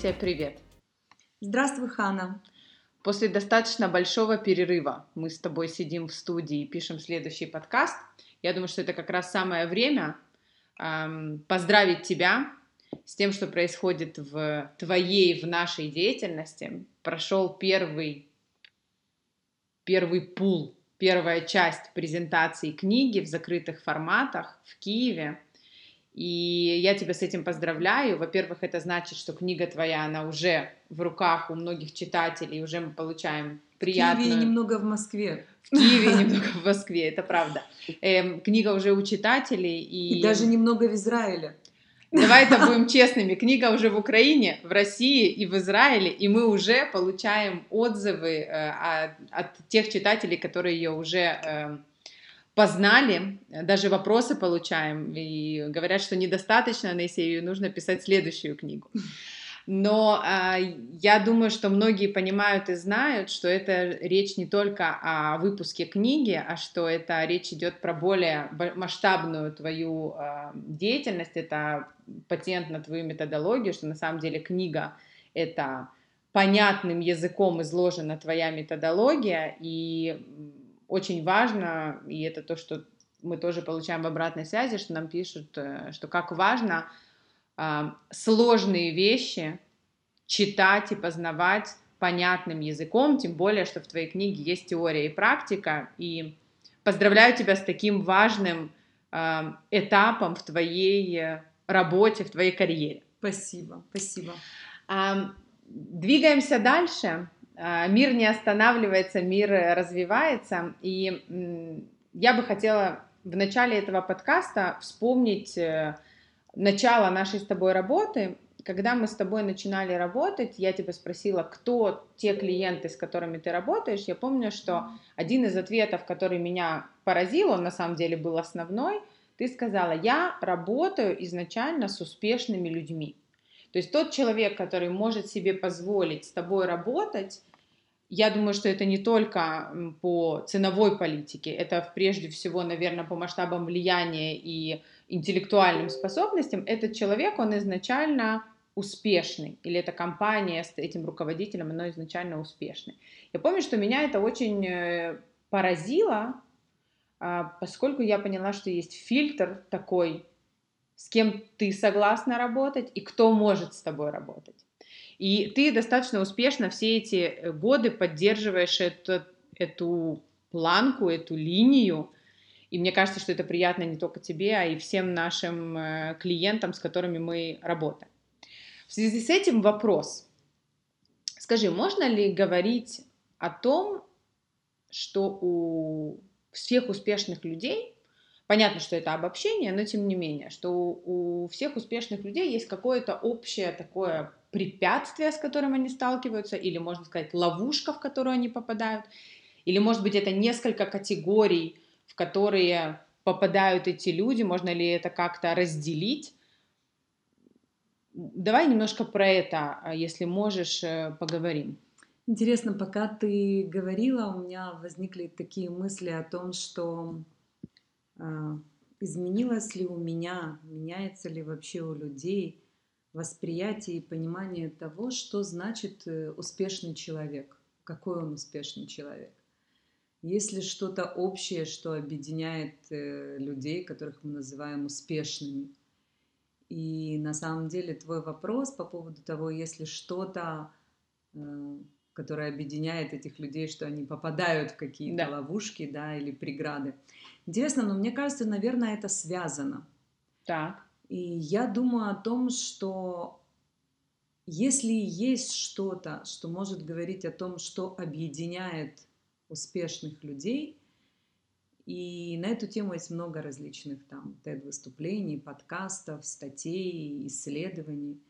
Таисия, привет. Здравствуй, Хана. После достаточно большого перерыва мы с тобой сидим в студии и пишем следующий подкаст. Я думаю, что это как раз самое время эм, поздравить тебя с тем, что происходит в твоей, в нашей деятельности. Прошел первый, первый пул, первая часть презентации книги в закрытых форматах в Киеве. И я тебя с этим поздравляю. Во-первых, это значит, что книга твоя, она уже в руках у многих читателей, уже мы получаем приятную... В Киеве немного в Москве. В Киеве немного в Москве, это правда. Эм, книга уже у читателей. И... и даже немного в Израиле. Давай это будем честными. Книга уже в Украине, в России и в Израиле, и мы уже получаем отзывы э, от, от тех читателей, которые ее уже э, познали, даже вопросы получаем, и говорят, что недостаточно на Исею, нужно писать следующую книгу. Но э, я думаю, что многие понимают и знают, что это речь не только о выпуске книги, а что это речь идет про более масштабную твою э, деятельность, это патент на твою методологию, что на самом деле книга это понятным языком изложена твоя методология, и очень важно, и это то, что мы тоже получаем в обратной связи, что нам пишут, э, что как важно э, сложные вещи читать и познавать понятным языком, тем более, что в твоей книге есть теория и практика, и поздравляю тебя с таким важным э, этапом в твоей работе, в твоей карьере. Спасибо, спасибо. Двигаемся дальше. А, мир не останавливается, мир развивается. И я бы хотела в начале этого подкаста вспомнить э, начало нашей с тобой работы. Когда мы с тобой начинали работать, я тебя спросила, кто те клиенты, с которыми ты работаешь. Я помню, что один из ответов, который меня поразил, он на самом деле был основной, ты сказала, я работаю изначально с успешными людьми. То есть тот человек, который может себе позволить с тобой работать, я думаю, что это не только по ценовой политике, это прежде всего, наверное, по масштабам влияния и интеллектуальным способностям. Этот человек, он изначально успешный, или эта компания с этим руководителем, она изначально успешная. Я помню, что меня это очень э, поразило, а, поскольку я поняла, что есть фильтр такой, с кем ты согласна работать и кто может с тобой работать. И ты достаточно успешно все эти э, годы поддерживаешь эту, эту планку, эту линию. И мне кажется, что это приятно не только тебе, а и всем нашим э, клиентам, с которыми мы работаем. В связи с этим вопрос. Скажи, можно ли говорить о том, что у всех успешных людей Понятно, что это обобщение, но тем не менее, что у, у всех успешных людей есть какое-то общее такое препятствие, с которым они сталкиваются, или, можно сказать, ловушка, в которую они попадают, или, может быть, это несколько категорий, в которые попадают эти люди, можно ли это как-то разделить. Давай немножко про это, а, если можешь, э, поговорим. Интересно, пока ты говорила, у меня возникли такие мысли о том, что изменилось ли у меня, меняется ли вообще у людей восприятие и понимание того, что значит э, успешный человек, какой он успешный человек. Есть ли что-то общее, что объединяет э, людей, которых мы называем успешными? И на самом деле твой вопрос по поводу того, есть ли что-то, которое объединяет этих людей, что они попадают в какие-то да. ловушки да, или преграды. Интересно, но мне кажется, наверное, это связано. Так. И я думаю о том, что если есть что-то, что может говорить о том, что объединяет успешных людей, и на эту тему есть много различных там TED-выступлений, подкастов, статей, исследований.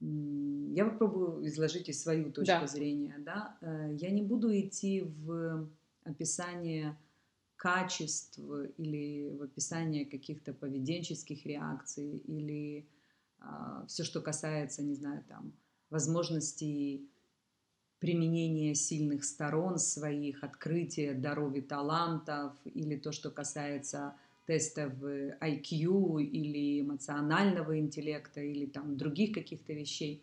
Я попробую изложить и свою точку да. зрения. Да? Э, я не буду идти в описание качеств или в описании каких-то поведенческих реакций или а, все, что касается, не знаю, там, возможностей применения сильных сторон своих, открытия даров и талантов, или то, что касается тестов IQ или эмоционального интеллекта, или там других каких-то вещей.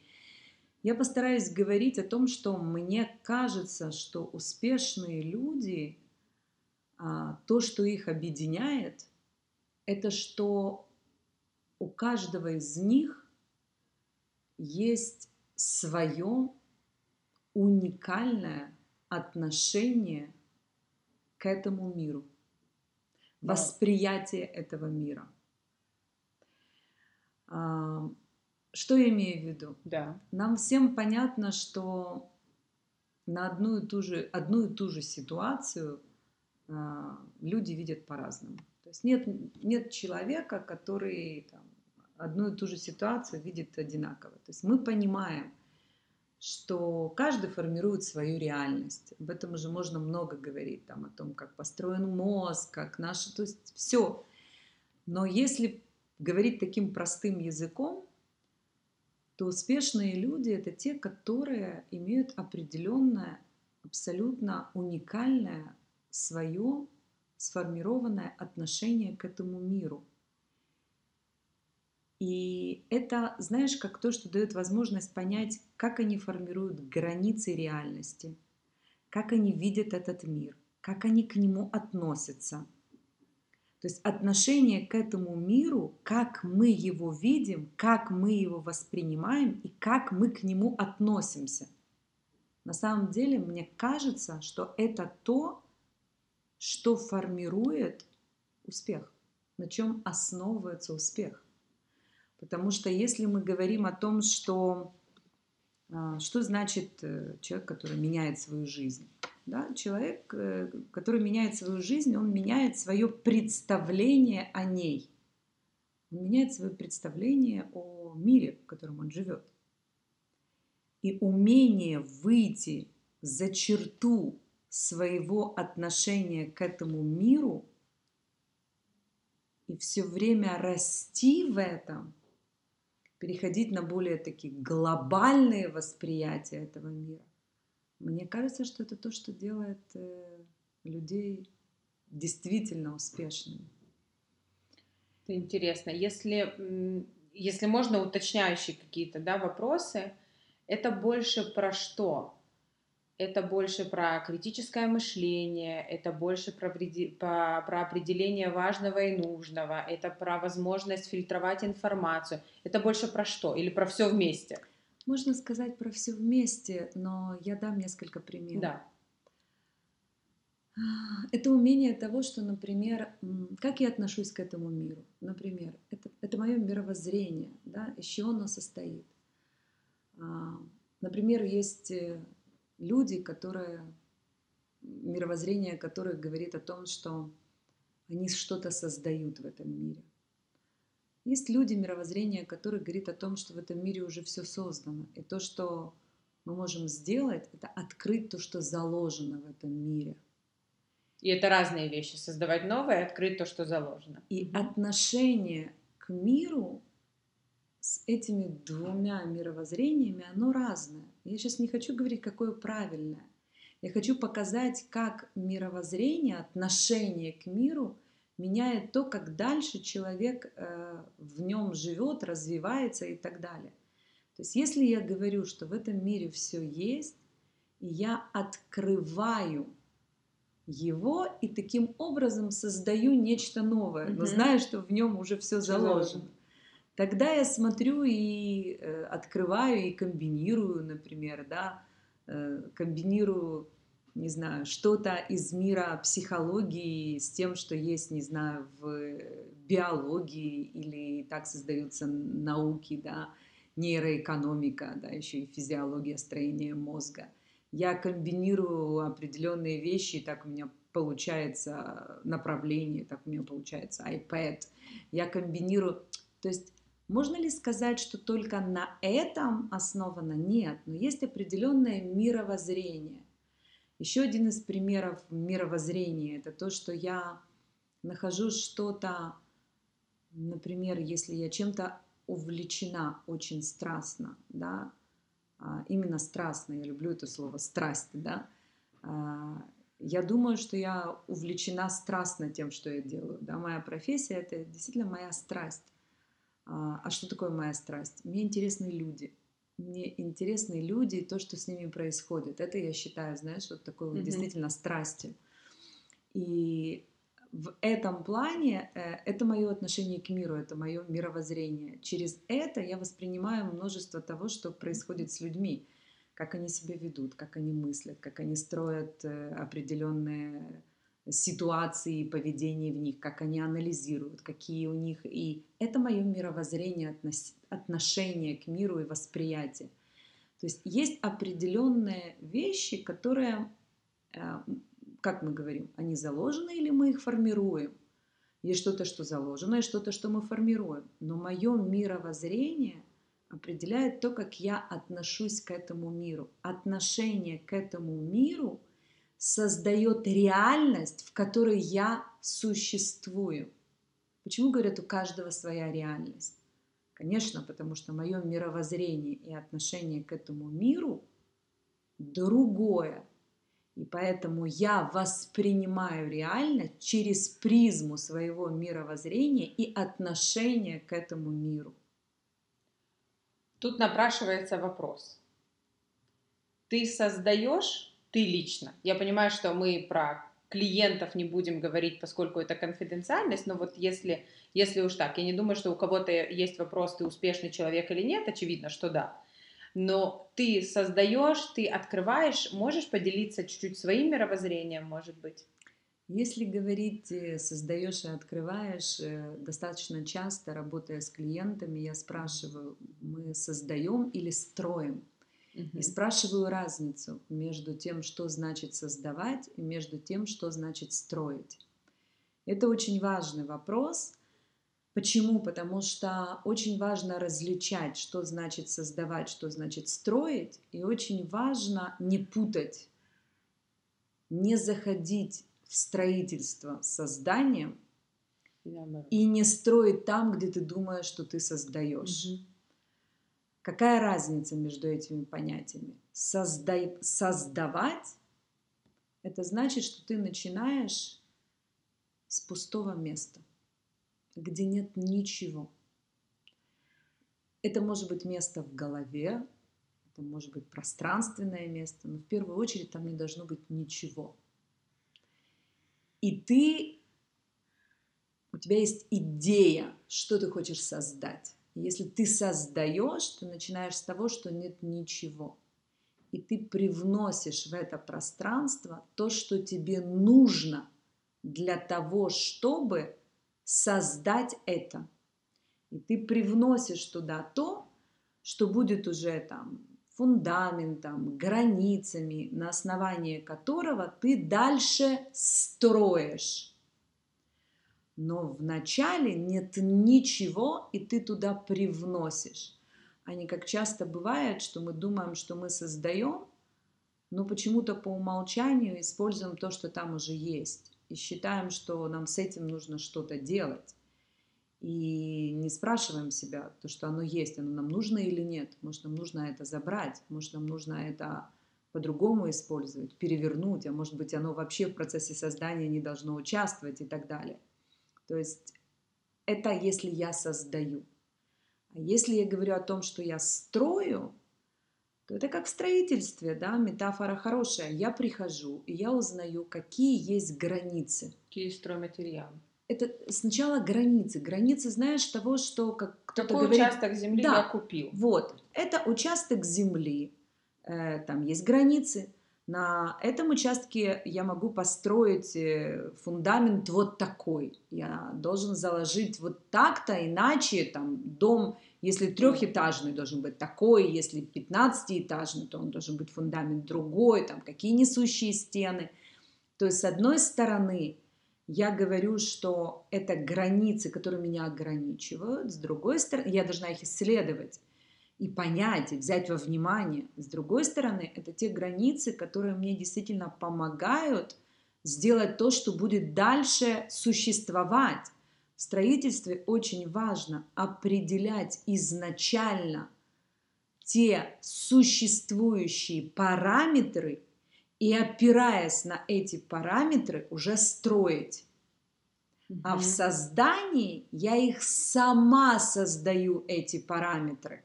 Я постараюсь говорить о том, что мне кажется, что успешные люди, а, то, что их объединяет, это что у каждого из них есть свое уникальное отношение к этому миру, восприятие этого мира. А, что я имею в виду? Да. Нам всем понятно, что на одну и ту же, одну и ту же ситуацию а, люди видят по-разному. То есть нет, нет человека, который там, одну и ту же ситуацию видит одинаково. То есть мы понимаем, что каждый формирует свою реальность. Об этом уже можно много говорить, там, о том, как построен мозг, как наши, то есть все. Но если говорить таким простым языком, то успешные люди это те, которые имеют определенное, абсолютно уникальное свое сформированное отношение к этому миру. И это, знаешь, как то, что дает возможность понять, как они формируют границы реальности, как они видят этот мир, как они к нему относятся. То есть отношение к этому миру, как мы его видим, как мы его воспринимаем и как мы к нему относимся. На самом деле, мне кажется, что это то, что формирует успех, на чем основывается успех. Потому что если мы говорим о том, что, а, что значит э, человек, который меняет свою жизнь, да, человек, э, который меняет свою жизнь, он меняет свое представление о ней. Он меняет свое представление о мире, в котором он живет. И умение выйти за черту своего отношения к этому миру и все время расти в этом, переходить на более такие глобальные восприятия этого мира. Мне кажется, что это то, что делает э, людей действительно успешными. Это интересно. Если, если можно уточняющие какие-то да, вопросы, это больше про что? Это больше про критическое мышление, это больше про, про, определение важного и нужного, это про возможность фильтровать информацию. Это больше про что? Или про все вместе? Можно сказать про все вместе, но я дам несколько примеров. Да. Это умение того, что, например, как я отношусь к этому миру. Например, это, это мое мировоззрение, да, из чего оно состоит. А, например, есть э, люди, которые, мировоззрение которых говорит о том, что они что-то создают в этом мире. Есть люди, мировоззрение которых говорит о том, что в этом мире уже все создано. И то, что мы можем сделать, это открыть то, что заложено в этом мире. И это разные вещи. Создавать новое открыть то, что заложено. И отношение к миру с этими двумя мировоззрениями, оно разное. Я сейчас не хочу говорить, какое правильное. Я хочу показать, как мировоззрение, отношение к миру меняет то, как дальше человек э, в нем живет, развивается и так далее. То есть если я говорю, что в этом мире все есть, и я открываю его и таким образом создаю нечто новое, но знаю, что в нем уже все заложено. Тогда я смотрю и э, открываю и комбинирую, например, да, э, комбинирую, не знаю, что-то из мира психологии с тем, что есть, не знаю, в биологии или так создаются науки, да, нейроэкономика, да, еще и физиология строения мозга. Я комбинирую определенные вещи, так у меня получается направление, так у меня получается iPad. Я комбинирую, то есть можно ли сказать, что только на этом основано? Нет, но есть определенное мировоззрение. Еще один из примеров мировоззрения – это то, что я нахожу что-то, например, если я чем-то увлечена очень страстно, да, а, именно страстно, я люблю это слово страсть, да, а, я думаю, что я увлечена страстно тем, что я делаю, да, моя профессия – это действительно моя страсть. А, а что такое моя страсть? Мне интересны люди. мне интересны люди и то, что с ними происходит. Это я считаю, знаешь, вот такой вот Мгм. действительно страстью. И в этом плане э, это мое отношение к миру, это мое мировоззрение. Через это я воспринимаю множество того, что происходит с людьми, как они себя ведут, как они мыслят, как они строят э, определенные ситуации поведение в них, как они анализируют, какие у них. И это мое мировоззрение, отношение к миру и восприятие. То есть есть определенные вещи, которые, э, как мы говорим, они заложены или мы их формируем. Есть что-то, что заложено, и что-то, что мы формируем. Но мое мировоззрение определяет то, как я отношусь к этому миру. Отношение к этому миру создает реальность, в которой я существую. Почему говорят, у каждого своя реальность? Конечно, потому что мое мировоззрение и отношение к этому миру другое. И поэтому я воспринимаю реальность через призму своего мировоззрения и отношения к этому миру. Тут напрашивается вопрос. Ты создаешь, ты лично. Я понимаю, что мы про клиентов не будем говорить, поскольку это конфиденциальность, но вот если, если уж так, я не думаю, что у кого-то есть вопрос, ты успешный человек или нет, очевидно, что да. Но ты создаешь, ты открываешь, можешь поделиться чуть-чуть своим мировоззрением, может быть? Если говорить э, создаешь и открываешь, э, достаточно часто, работая с клиентами, я спрашиваю, мы создаем или строим? И спрашиваю разницу между тем, что значит создавать, и между тем, что значит строить. Это очень важный вопрос. Почему? Потому что очень важно различать, что значит создавать, что значит строить, и очень важно не путать, не заходить в строительство созданием И не строить там, где ты думаешь, что ты создаешь. Мгм. Какая разница между этими понятиями? Создай- создавать – это значит, что ты начинаешь с пустого места, где нет ничего. Это может быть место в голове, это может быть пространственное место, но в первую очередь там не должно быть ничего. И ты, у тебя есть идея, что ты хочешь создать. Если ты создаешь, ты начинаешь с того, что нет ничего. И ты привносишь в это пространство то, что тебе нужно для того, чтобы создать это. И ты привносишь туда то, что будет уже там фундаментом, границами, на основании которого ты дальше строишь. Но вначале нет ничего, и ты туда привносишь. А не как часто бывает, что мы думаем, что мы создаем, но почему-то по умолчанию используем то, что там уже есть. И считаем, что нам с этим нужно что-то делать. И не спрашиваем себя, то, что оно есть, оно нам нужно или нет. Может, нам нужно это забрать, может, нам нужно это по-другому использовать, перевернуть, а может быть, оно вообще в процессе создания не должно участвовать и так далее. То есть это если я создаю. А если я говорю о том, что я строю, то это как в строительстве, да, метафора хорошая. Я прихожу, и я узнаю, какие есть границы. Какие стройматериалы? Это сначала границы. Границы, знаешь, того, что как кто-то Какой говорит... участок земли Да. я купил? Вот, это участок земли, э, там есть границы. На этом участке я могу построить э, фундамент вот такой. Я должен заложить вот так-то, иначе там дом, если трехэтажный, должен быть такой, если 15-этажный, то он должен быть фундамент другой, там какие несущие стены. То есть, с одной стороны, я говорю, что это границы, которые меня ограничивают, с другой стороны, я должна их исследовать и понять, и взять во внимание. С другой стороны, это те границы, которые мне действительно помогают сделать то, что будет дальше существовать. В строительстве очень важно определять изначально те существующие параметры и опираясь на эти параметры уже строить. А в создании я их сама создаю, эти параметры.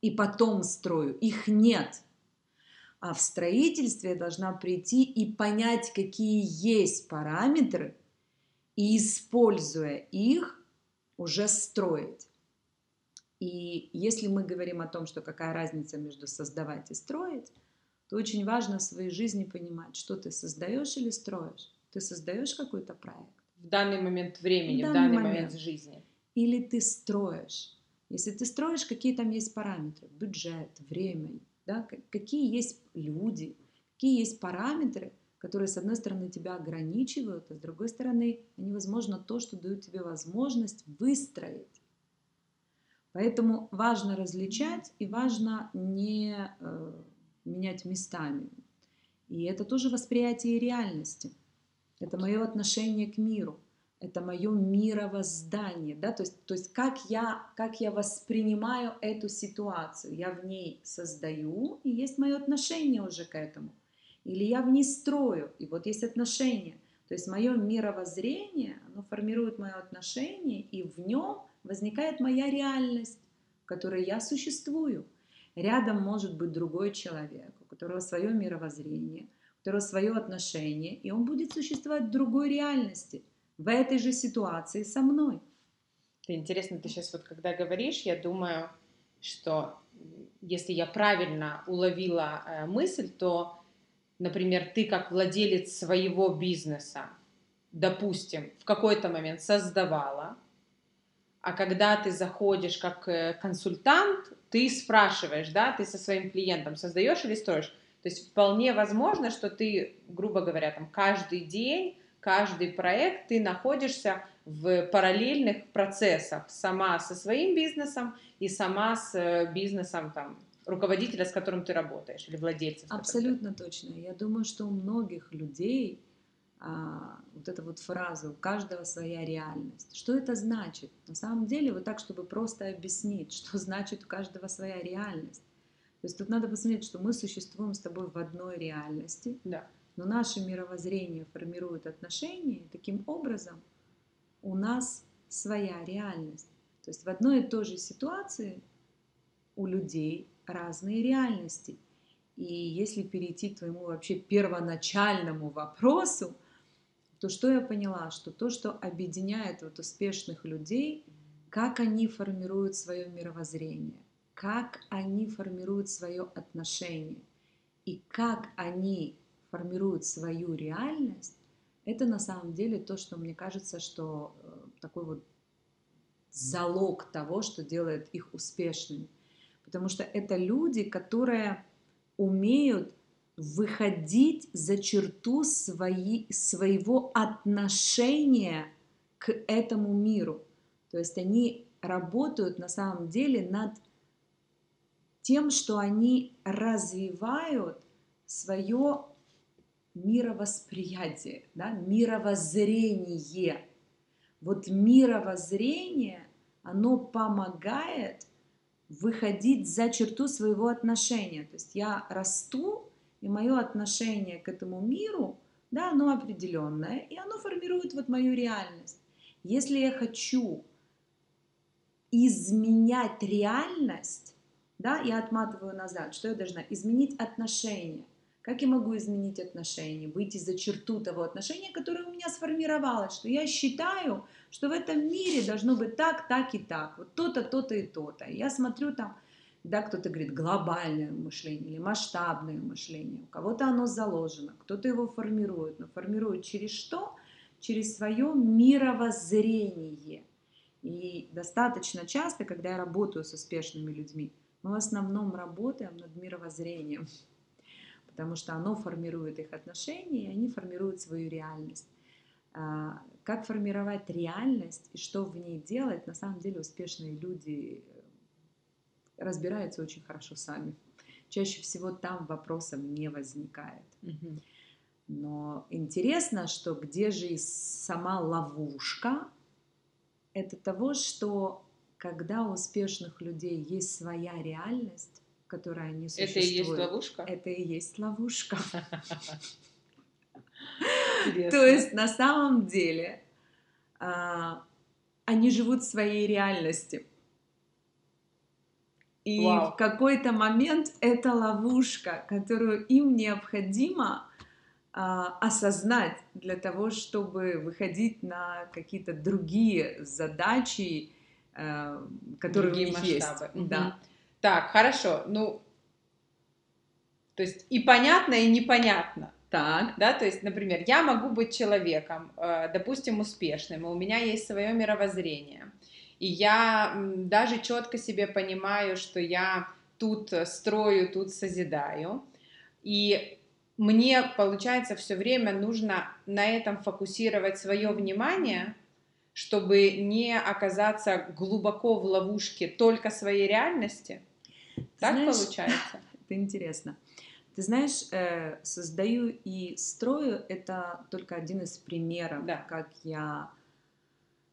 И потом строю. Их нет. А в строительстве я должна прийти и понять, какие есть параметры, и, используя их, уже строить. И если мы говорим о том, что какая разница между создавать и строить, то очень важно в своей жизни понимать, что ты создаешь или строишь. Ты создаешь какой-то проект. В данный момент времени, в данный, в данный момент. момент жизни. Или ты строишь. Если ты строишь, какие там есть параметры, бюджет, время, да, какие есть люди, какие есть параметры, которые, с одной стороны, тебя ограничивают, а с другой стороны, они, возможно, то, что дают тебе возможность выстроить. Поэтому важно различать и важно не э, менять местами. И это тоже восприятие реальности. Это мое отношение к миру это мое мировоздание, да, то есть, то есть как, я, как я воспринимаю эту ситуацию, я в ней создаю, и есть мое отношение уже к этому, или я в ней строю, и вот есть отношение, то есть мое мировоззрение, оно формирует мое отношение, и в нем возникает моя реальность, в которой я существую. Рядом может быть другой человек, у которого свое мировоззрение, у которого свое отношение, и он будет существовать в другой реальности – в этой же ситуации со мной. Это интересно, ты сейчас вот когда говоришь, я думаю, что если я правильно уловила э, мысль, то, например, ты как владелец своего бизнеса, допустим, в какой-то момент создавала, а когда ты заходишь как э, консультант, ты спрашиваешь, да, ты со своим клиентом создаешь или строишь. То есть вполне возможно, что ты, грубо говоря, там каждый день каждый проект ты находишься в параллельных процессах сама со своим бизнесом и сама с э, бизнесом там руководителя, с которым ты работаешь, или владельца. Абсолютно точно. Я думаю, что у многих людей а, вот эта вот фраза «у каждого своя реальность». Что это значит? На самом деле, вот так, чтобы просто объяснить, что значит «у каждого своя реальность». То есть тут надо посмотреть, что мы существуем с тобой в одной реальности. Да но наше мировоззрение формирует отношения, и таким образом у нас своя реальность. То есть в одной и той же ситуации у людей разные реальности. И если перейти к твоему вообще первоначальному вопросу, то что я поняла? Что то, что объединяет вот успешных людей, как они формируют свое мировоззрение, как они формируют свое отношение и как они формируют свою реальность, это на самом деле то, что мне кажется, что э, такой вот залог того, что делает их успешными. Потому что это люди, которые умеют выходить за черту свои, своего отношения к этому миру. То есть они работают на самом деле над тем, что они развивают свое мировосприятие, да, мировоззрение. Вот мировоззрение, оно помогает выходить за черту своего отношения. То есть я расту, и мое отношение к этому миру, да, оно определенное, и оно формирует вот мою реальность. Если я хочу изменять реальность, да, я отматываю назад, что я должна? Изменить отношения. Как я могу изменить отношения, выйти за черту того отношения, которое у меня сформировалось, что я считаю, что в этом мире должно быть так, так и так, вот то-то, то-то и то-то. Я смотрю там, да, кто-то говорит глобальное мышление или масштабное мышление, у кого-то оно заложено, кто-то его формирует, но формирует через что? Через свое мировоззрение. И достаточно часто, когда я работаю с успешными людьми, мы в основном работаем над мировоззрением потому что оно формирует их отношения, и они формируют свою реальность. А, как формировать реальность и что в ней делать, на самом деле успешные люди э, разбираются очень хорошо сами. Чаще всего там вопросов не возникает. Но интересно, что где же и сама ловушка, это того, что когда у успешных людей есть своя реальность, которой они существуют. Это и есть ловушка? Это и есть ловушка. То есть на самом деле а, они живут своей реальности. И И Вау. в какой-то момент это ловушка, которую им необходимо а, осознать для того, чтобы выходить на какие-то другие задачи, а, которые другие у них масштабы. есть. Угу. Да. Так, хорошо. Ну, то есть и понятно, и непонятно. Так. Да, то есть, например, я могу быть человеком, э, допустим, успешным, и у меня есть свое мировоззрение. И я даже четко себе понимаю, что я тут строю, тут созидаю. И мне, получается, все время нужно на этом фокусировать свое внимание, чтобы не оказаться глубоко в ловушке только своей реальности. Так Знаешь, получается? Это интересно. Ты знаешь, э, создаю и строю это только один из примеров, да. как я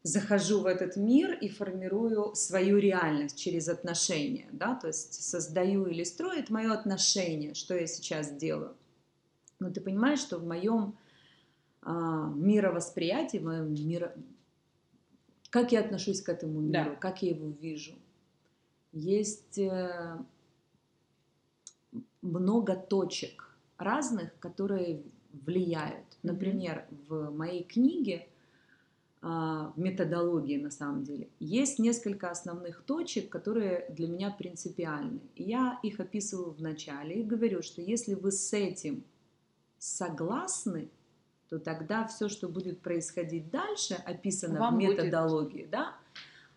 захожу в этот мир и формирую свою реальность через отношения, да, то есть создаю или строю это мое отношение, что я сейчас делаю. Но ты понимаешь, что в моем а, мировосприятии, в моем миро... как я отношусь к этому миру, да. как я его вижу, есть э, много точек разных, которые влияют. Например, в моей книге а, в методологии на самом деле есть несколько основных точек, которые для меня принципиальны. Я их описываю в начале и говорю, что если вы с этим согласны, то тогда все, что будет происходить дальше, описано вам в методологии, будет. да,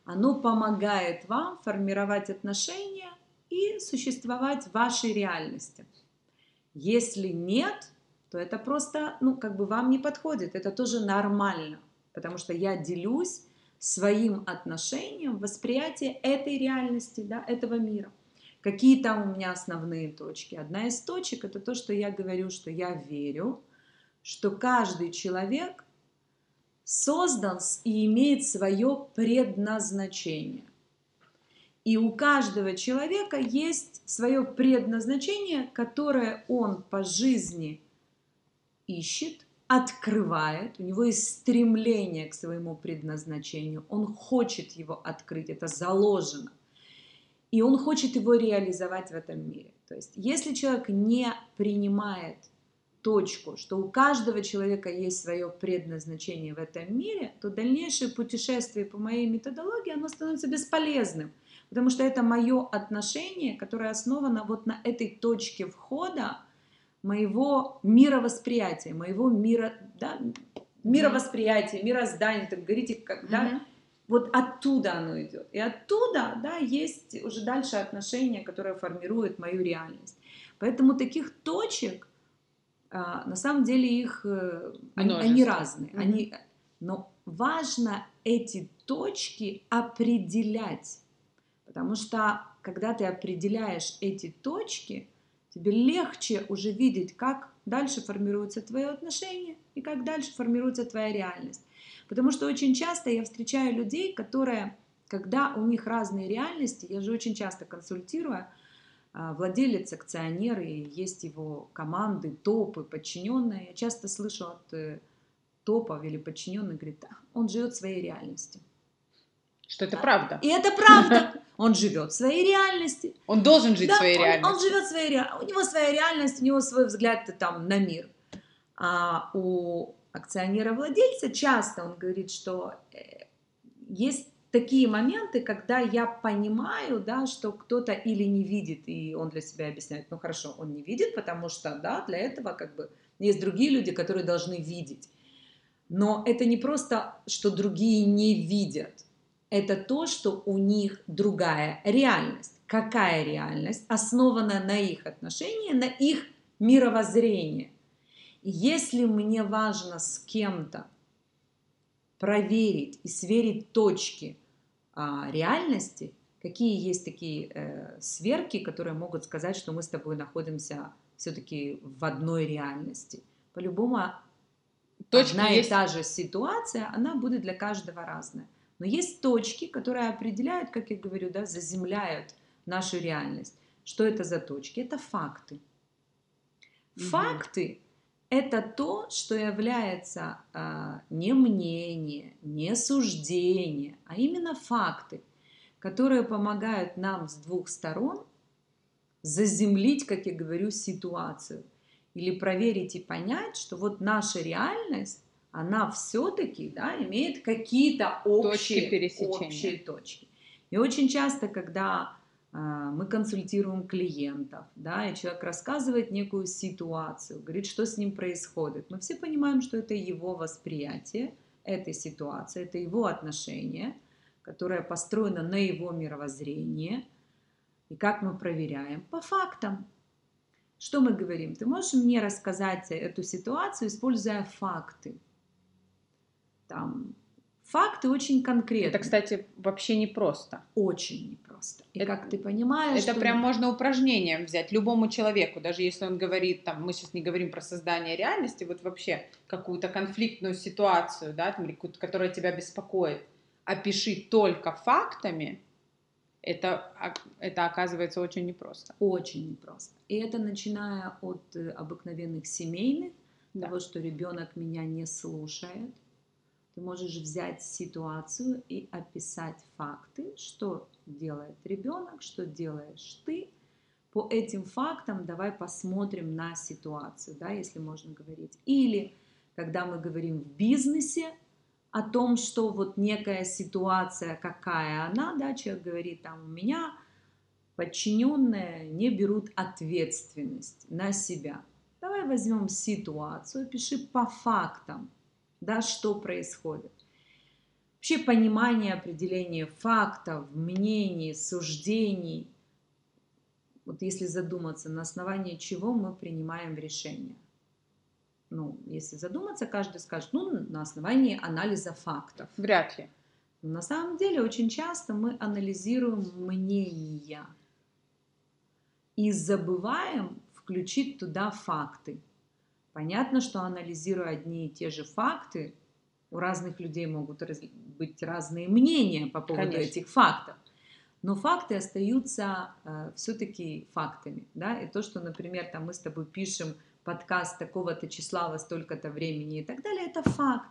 оно помогает вам формировать отношения и существовать в вашей реальности. Если нет, то это просто, ну, как бы вам не подходит, это тоже нормально, потому что я делюсь своим отношением, восприятие этой реальности, да, этого мира. Какие там у меня основные точки? Одна из точек это то, что я говорю, что я верю, что каждый человек создан и имеет свое предназначение. И у каждого человека есть свое предназначение, которое он по жизни ищет, открывает, у него есть стремление к своему предназначению, он хочет его открыть, это заложено. И он хочет его реализовать в этом мире. То есть, если человек не принимает точку, что у каждого человека есть свое предназначение в этом мире, то дальнейшее путешествие по моей методологии, оно становится бесполезным. Потому что это мое отношение, которое основано вот на этой точке входа моего мировосприятия, моего мира, да, мировосприятия, мироздания, так говорите, как, да, mm-hmm. вот оттуда оно идет. И оттуда, да, есть уже дальше отношения, которые формируют мою реальность. Поэтому таких точек, на самом деле их, э, они, они разные, mm-hmm. они, но важно эти точки определять Потому что когда ты определяешь эти точки, тебе легче уже видеть, как дальше формируется твое отношение и как дальше формируется твоя реальность. Потому что очень часто я встречаю людей, которые, когда у них разные реальности, я же очень часто консультирую, а, владелец, акционер, и есть его команды, топы, подчиненные. Я часто слышу от э, топов или подчиненных, говорит, он живет своей реальностью. Что это правда. И это правда. Он живет в своей реальности. Он должен жить да, своей он, реальностью. Он живет в своей реальности. У него своя реальность, у него свой взгляд там на мир. А у акционера-владельца часто он говорит, что э, есть такие моменты, когда я понимаю, да, что кто-то или не видит, и он для себя объясняет, ну хорошо, он не видит, потому что, да, для этого как бы есть другие люди, которые должны видеть. Но это не просто, что другие не видят это то, что у них другая реальность. Какая реальность? Основана на их отношении, на их мировоззрении. Если мне важно с кем-то проверить и сверить точки а, реальности, какие есть такие э, сверки, которые могут сказать, что мы с тобой находимся все-таки в одной реальности. По-любому Точки одна есть. и та же ситуация, она будет для каждого разная. Но есть точки, которые определяют, как я говорю, да, заземляют нашу реальность. Что это за точки? Это факты. Факты – это то, что является а, не мнение, не суждение, а именно факты. которые помогают нам с двух сторон заземлить, как я говорю, ситуацию. Или проверить и понять, что вот наша реальность, она все-таки да, имеет какие-то общие точки, общие точки. И очень часто, когда мы консультируем клиентов, да, и человек рассказывает некую ситуацию, говорит, что с ним происходит, мы все понимаем, что это его восприятие этой ситуации, это его отношение, которое построено на его мировоззрении. И как мы проверяем? По фактам. Что мы говорим? Ты можешь мне рассказать эту ситуацию, используя факты? Там, Факты очень конкретные. Это, кстати, вообще непросто. Очень непросто. И это, как ты понимаешь... Это что... прям можно упражнением взять любому человеку, даже если он говорит, там, мы сейчас не говорим про создание реальности, вот вообще какую-то конфликтную ситуацию, да, там, которая тебя беспокоит, опиши только фактами, это, это оказывается очень непросто. Очень непросто. И это начиная от э, обыкновенных семейных, да. того, что ребенок меня не слушает, ты можешь взять ситуацию и описать факты, что делает ребенок, что делаешь ты. По этим фактам давай посмотрим на ситуацию, да, если можно говорить. Или когда мы говорим в бизнесе о том, что вот некая ситуация, какая она, да, человек говорит, там у меня подчиненные не берут ответственность на себя. Давай возьмем ситуацию, пиши по фактам, да, что происходит. Вообще понимание определения фактов, мнений, суждений, вот если задуматься, на основании чего мы принимаем решение. Ну, если задуматься, каждый скажет, ну, на основании анализа фактов. Вряд ли. Но на самом деле очень часто мы анализируем мнения и забываем включить туда факты. Понятно, что анализируя одни и те же факты, у разных людей могут быть разные мнения по поводу Конечно. этих фактов. Но факты остаются э, все-таки фактами. Да? И то, что, например, там мы с тобой пишем подкаст такого-то числа во столько-то времени и так далее, это факт.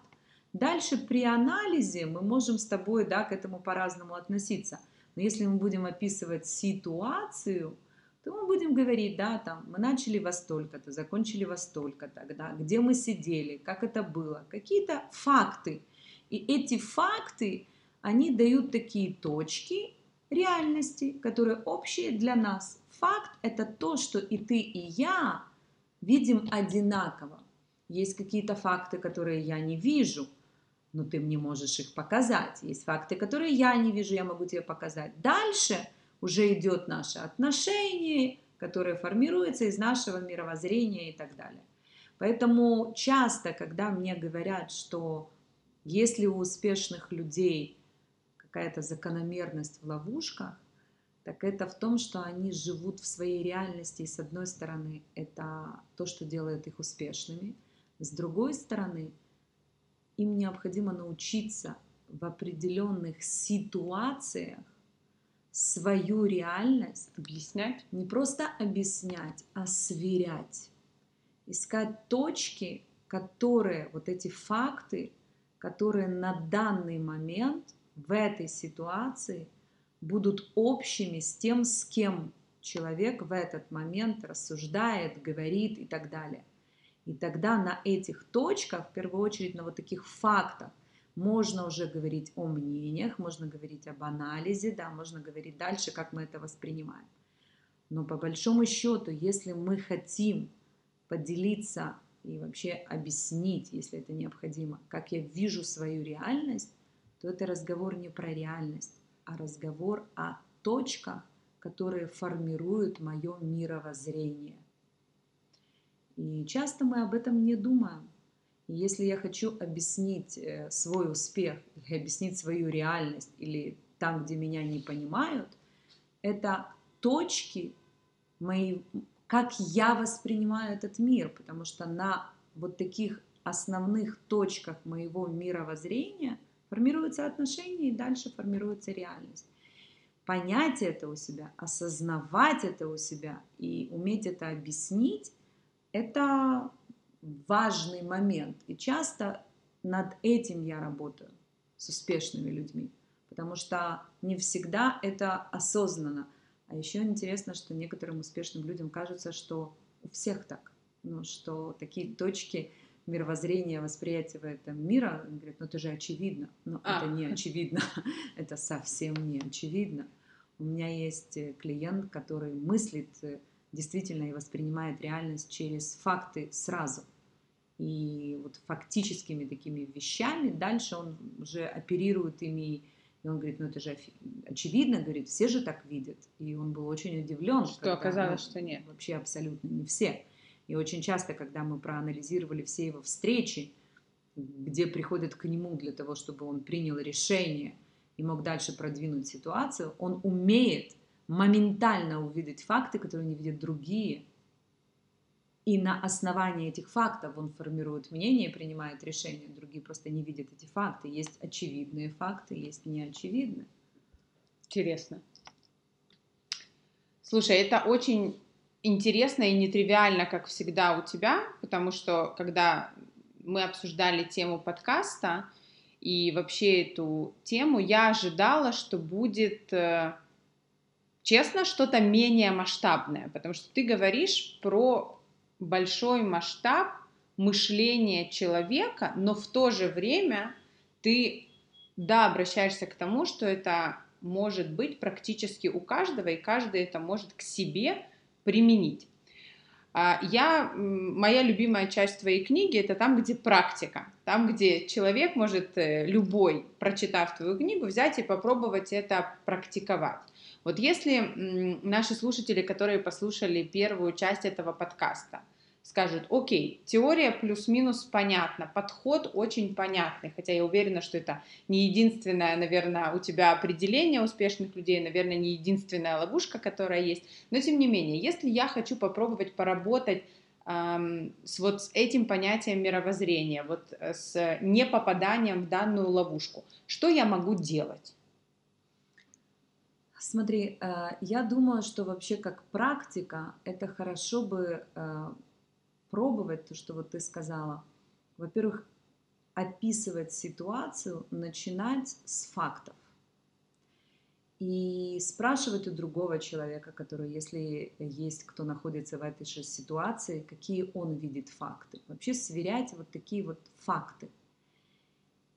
Дальше при анализе мы можем с тобой да, к этому по-разному относиться. Но если мы будем описывать ситуацию, то мы будем говорить, да, там, мы начали во столько-то, закончили во столько-то, да, где мы сидели, как это было, какие-то факты. И эти факты, они дают такие точки реальности, которые общие для нас. Факт – это то, что и ты, и я видим одинаково. Есть какие-то факты, которые я не вижу, но ты мне можешь их показать. Есть факты, которые я не вижу, я могу тебе показать. Дальше – уже идет наше отношение, которое формируется из нашего мировоззрения и так далее. Поэтому часто, когда мне говорят, что если у успешных людей какая-то закономерность в ловушках, так это в том, что они живут в своей реальности, и с одной стороны, это то, что делает их успешными, с другой стороны, им необходимо научиться в определенных ситуациях свою реальность объяснять, не просто объяснять, а сверять, искать точки, которые, вот эти факты, которые на данный момент в этой ситуации будут общими с тем, с кем человек в этот момент рассуждает, говорит и так далее. И тогда на этих точках, в первую очередь на вот таких фактах, можно уже говорить о мнениях, можно говорить об анализе, да, можно говорить дальше, как мы это воспринимаем. Но по большому счету, если мы хотим поделиться и вообще объяснить, если это необходимо, как я вижу свою реальность, то это разговор не про реальность, а разговор о точках, которые формируют мое мировоззрение. И часто мы об этом не думаем. Если я хочу объяснить э, свой успех, объяснить свою реальность, или там, где меня не понимают, это точки мои, как я воспринимаю этот мир, потому что на вот таких основных точках моего мировоззрения формируются отношения и дальше формируется реальность. Понять это у себя, осознавать это у себя и уметь это объяснить, это важный момент. И часто над этим я работаю с успешными людьми. потому что не всегда это осознанно. А еще интересно, что некоторым успешным людям кажется, что у всех так, ну, что такие точки мировоззрения, восприятия в этом мира, говорят, ну это же очевидно, но а. это не очевидно, это совсем не очевидно. У меня есть э, клиент, который мыслит э, действительно и воспринимает реальность через факты сразу. И вот фактическими такими вещами дальше он уже оперирует ими и он говорит, ну это же очевидно, говорит, все же так видят. И он был очень удивлен. Что оказалось, ну, что нет. Вообще абсолютно не все. И очень часто, когда мы проанализировали все его встречи, где приходят к нему для того, чтобы он принял решение и мог дальше продвинуть ситуацию, он умеет моментально увидеть факты, которые не видят другие. И на основании этих фактов он формирует мнение и принимает решение. Другие просто не видят эти факты. Есть очевидные факты, есть неочевидные. Интересно. Слушай, это очень интересно и нетривиально, как всегда у тебя, потому что когда мы обсуждали тему подкаста и вообще эту тему, я ожидала, что будет, э, честно, что-то менее масштабное, потому что ты говоришь про большой масштаб мышления человека, но в то же время ты, да, обращаешься к тому, что это может быть практически у каждого, и каждый это может к себе применить. А, я, моя любимая часть твоей книги это там, где практика, там, где человек может, э, любой, прочитав твою книгу, взять и попробовать это практиковать. Вот если наши слушатели, которые послушали первую часть этого подкаста, скажут, окей, теория плюс-минус понятна, подход очень понятный, хотя я уверена, что это не единственное, наверное, у тебя определение успешных людей, наверное, не единственная ловушка, которая есть, но тем не менее, если я хочу попробовать поработать с вот с этим понятием мировоззрения, вот э, с непопаданием в данную ловушку, что я могу делать? Смотри, э, я думаю, что вообще как практика это хорошо бы э, пробовать то, что вот ты сказала. Во-первых, описывать ситуацию, начинать с фактов. И спрашивать у другого человека, который, если есть кто находится в этой же ситуации, какие он видит факты. Вообще сверять вот такие вот факты.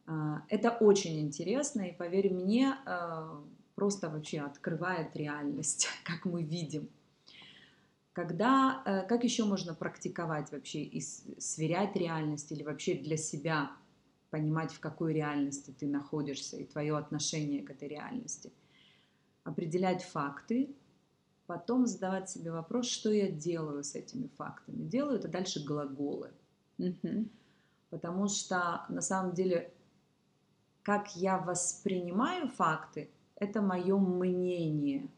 А, это очень интересно, и поверь мне, просто вообще открывает реальность, как мы видим. Когда, э, как еще можно практиковать вообще и сверять реальность или вообще для себя понимать, в какой реальности ты находишься и твое отношение к этой реальности? Определять факты, потом задавать себе вопрос, что я делаю с этими фактами. Делаю это дальше глаголы. Угу. Потому что на самом деле, как я воспринимаю факты, это мое мнение –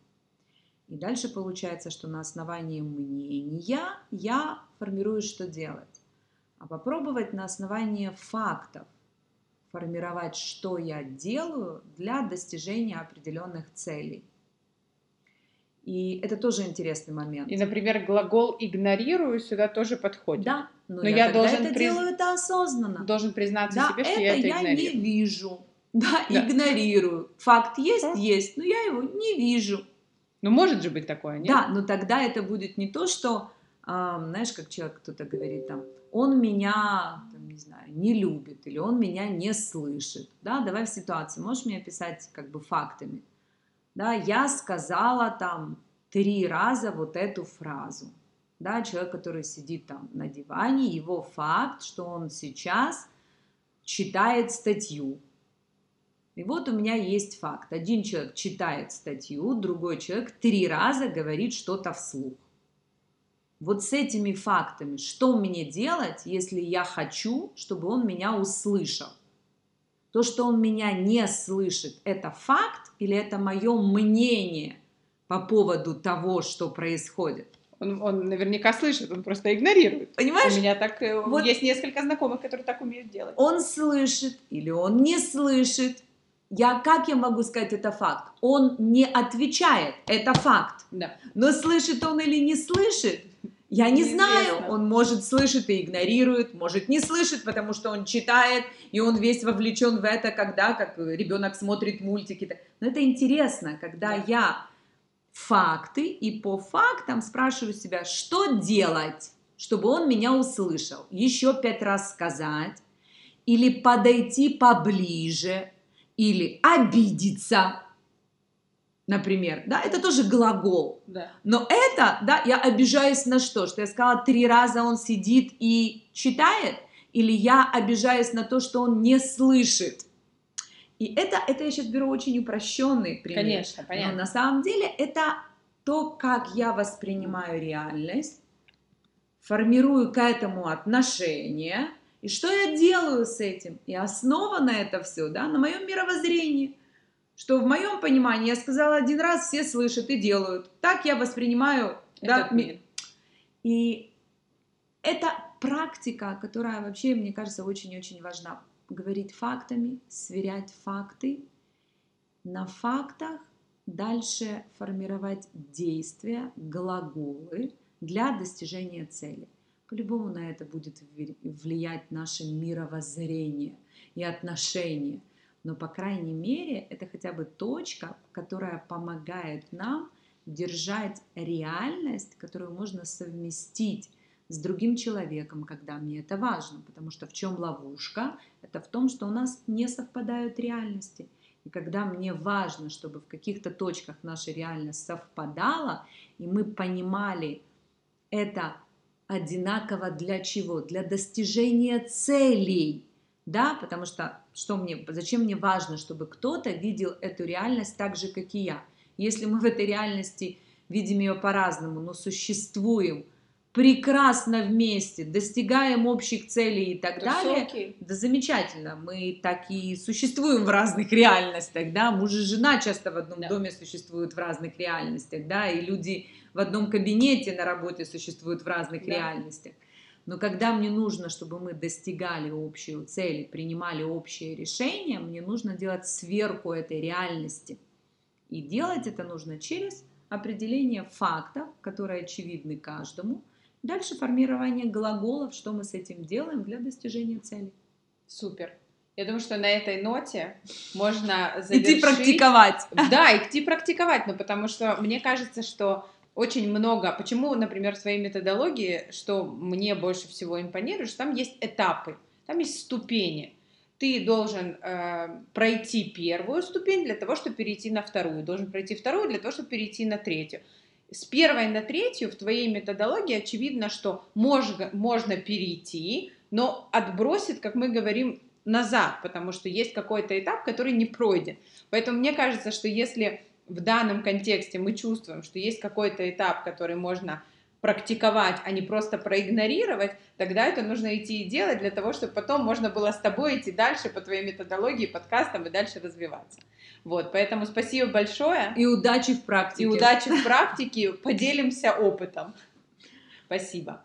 и дальше получается, что на основании мнения я формирую, что делать. А попробовать на основании фактов формировать, что я делаю для достижения определенных целей. И это тоже интересный момент. И, например, глагол игнорирую сюда тоже подходит. Да, но, но я, я должен это приз... делаю это осознанно. Должен признаться да, себе, что я это игнорирую. я не вижу. Да, да, игнорирую. Факт есть, есть, но я его не вижу. Ну, может же быть такое, нет? Да, но тогда это будет не то, что, э, знаешь, как человек кто-то говорит там, он меня, там, не знаю, не любит или он меня не слышит. Да, давай в ситуации, можешь мне описать как бы фактами. Да, я сказала там три раза вот эту фразу. Да, человек, который сидит там на диване, его факт, что он сейчас читает статью, и вот у меня есть факт. Один человек читает статью, другой человек три раза говорит что-то вслух. Вот с этими фактами, что мне делать, если я хочу, чтобы он меня услышал? То, что он меня не слышит, это факт или это мое мнение по поводу того, что происходит? Он, он наверняка слышит, он просто игнорирует. Понимаешь? У меня так э, вот есть несколько знакомых, которые так умеют делать. Он слышит или он не слышит, я, как я могу сказать, это факт? Он не отвечает, это факт. Да. Но слышит он или не слышит, Я не знаю, он может слышит и игнорирует, может не слышит, потому что он читает, и он весь вовлечен в это, когда как ребенок смотрит мультики. Но это интересно, когда да. я факты и по фактам спрашиваю себя, что делать, чтобы он меня услышал. Еще пять раз сказать, или подойти поближе, или обидеться, например, да, это тоже глагол. Да. Но это, да, я обижаюсь на что? Что я сказала, три раза он сидит и читает, или я обижаюсь на то, что он не слышит. И это, это я сейчас беру очень упрощенный пример. Конечно, понятно. Но на самом деле это то, как я воспринимаю реальность, формирую к этому отношение, и что я делаю с этим. И основа на это все, да, на моем мировоззрении. Что в моем понимании я сказала один раз, все слышат и делают. Так я воспринимаю да, мир. И это практика, которая вообще, мне кажется, очень-очень важна говорить фактами, сверять факты, на фактах дальше формировать действия, глаголы для достижения цели. По-любому на это будет влиять наше мировоззрение и отношение. Но, по крайней мере, это хотя бы точка, которая помогает нам держать реальность, которую можно совместить с другим человеком, когда мне это важно. Потому что в чем ловушка? Это в том, что у нас не совпадают реальности. И когда мне важно, чтобы в каких-то точках наша реальность совпадала, и мы понимали это одинаково для чего? Для достижения целей. Да, потому что, что мне, зачем мне важно, чтобы кто-то видел эту реальность так же, как и я. Если мы в этой реальности видим ее по-разному, но существуем – прекрасно вместе, достигаем общих целей и так Это далее, окей. да замечательно, мы так и существуем в разных реальностях, да, муж и жена часто в одном да. доме существуют в разных реальностях, да, и люди в одном кабинете на работе существуют в разных да. реальностях. Но когда мне нужно, чтобы мы достигали общую цели, принимали общие решения, мне нужно делать сверху этой реальности. И делать это нужно через определение фактов, которые очевидны каждому – Дальше формирование глаголов, что мы с этим делаем для достижения цели. Супер. Я думаю, что на этой ноте можно завершить... Идти практиковать. Да, идти практиковать, ну потому что мне кажется, что очень много... Почему, например, в своей методологии, что мне больше всего импонирует, что там есть этапы, там есть ступени. Ты должен э, пройти первую ступень для того, чтобы перейти на вторую, должен пройти вторую для того, чтобы перейти на третью с первой на третью в твоей методологии очевидно, что можно, можно перейти, но отбросит, как мы говорим, назад, потому что есть какой-то этап, который не пройден. Поэтому мне кажется, что если в данном контексте мы чувствуем, что есть какой-то этап, который можно практиковать, а не просто проигнорировать, тогда это нужно идти и делать для того, чтобы потом можно было с тобой идти дальше по твоей методологии, подкастам и дальше развиваться. Вот, поэтому спасибо большое. И удачи в практике. И удачи в практике. Поделимся опытом. Спасибо.